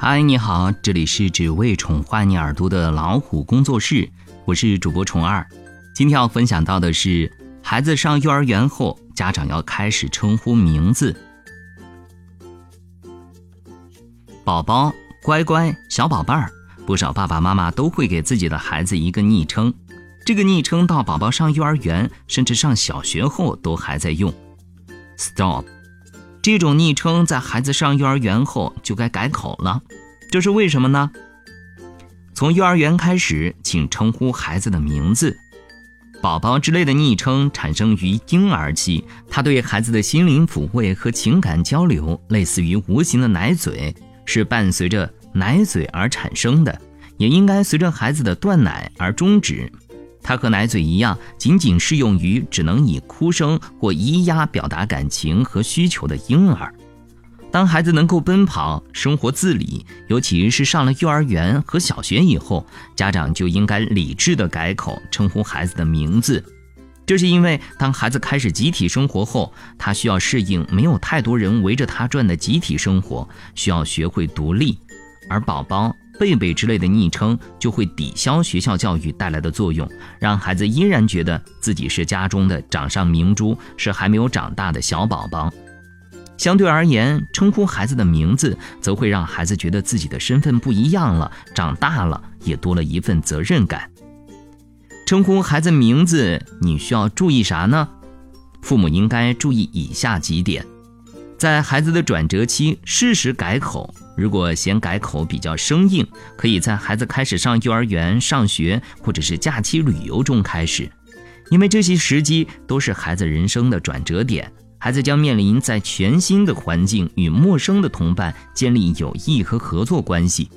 嗨，你好，这里是只为宠坏你耳朵的老虎工作室，我是主播虫二。今天要分享到的是，孩子上幼儿园后，家长要开始称呼名字。宝宝、乖乖、小宝贝儿，不少爸爸妈妈都会给自己的孩子一个昵称。这个昵称到宝宝上幼儿园，甚至上小学后都还在用。Stop。这种昵称在孩子上幼儿园后就该改口了，这是为什么呢？从幼儿园开始，请称呼孩子的名字。宝宝之类的昵称产生于婴儿期，它对孩子的心灵抚慰和情感交流，类似于无形的奶嘴，是伴随着奶嘴而产生的，也应该随着孩子的断奶而终止。它和奶嘴一样，仅仅适用于只能以哭声或咿呀表达感情和需求的婴儿。当孩子能够奔跑、生活自理，尤其是上了幼儿园和小学以后，家长就应该理智地改口称呼孩子的名字。这是因为，当孩子开始集体生活后，他需要适应没有太多人围着他转的集体生活，需要学会独立，而宝宝。贝贝之类的昵称就会抵消学校教育带来的作用，让孩子依然觉得自己是家中的掌上明珠，是还没有长大的小宝宝。相对而言，称呼孩子的名字，则会让孩子觉得自己的身份不一样了，长大了也多了一份责任感。称呼孩子名字，你需要注意啥呢？父母应该注意以下几点。在孩子的转折期，适时改口。如果嫌改口比较生硬，可以在孩子开始上幼儿园、上学或者是假期旅游中开始，因为这些时机都是孩子人生的转折点。孩子将面临在全新的环境与陌生的同伴建立友谊和合作关系。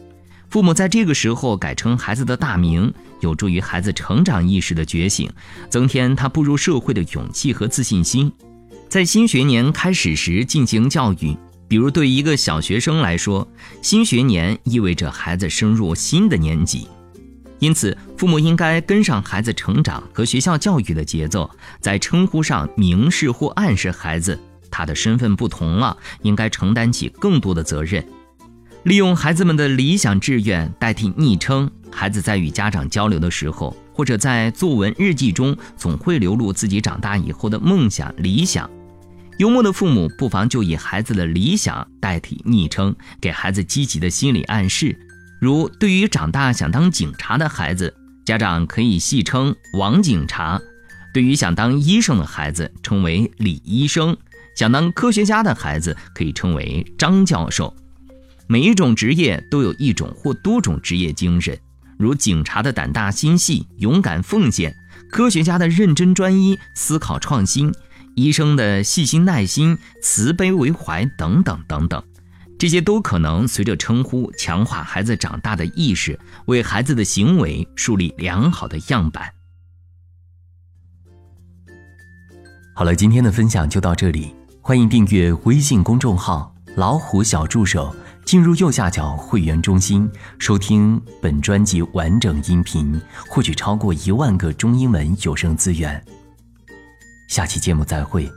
父母在这个时候改称孩子的大名，有助于孩子成长意识的觉醒，增添他步入社会的勇气和自信心。在新学年开始时进行教育，比如对一个小学生来说，新学年意味着孩子升入新的年级，因此父母应该跟上孩子成长和学校教育的节奏，在称呼上明示或暗示孩子他的身份不同了，应该承担起更多的责任。利用孩子们的理想志愿代替昵称，孩子在与家长交流的时候，或者在作文日记中，总会流露自己长大以后的梦想理想。幽默的父母不妨就以孩子的理想代替昵称，给孩子积极的心理暗示。如对于长大想当警察的孩子，家长可以戏称“王警察”；对于想当医生的孩子，称为“李医生”；想当科学家的孩子，可以称为“张教授”。每一种职业都有一种或多种职业精神，如警察的胆大心细、勇敢奉献；科学家的认真专一、思考创新。医生的细心耐心、慈悲为怀等等等等，这些都可能随着称呼强化孩子长大的意识，为孩子的行为树立良好的样板。好了，今天的分享就到这里，欢迎订阅微信公众号“老虎小助手”，进入右下角会员中心，收听本专辑完整音频，获取超过一万个中英文有声资源。下期节目再会。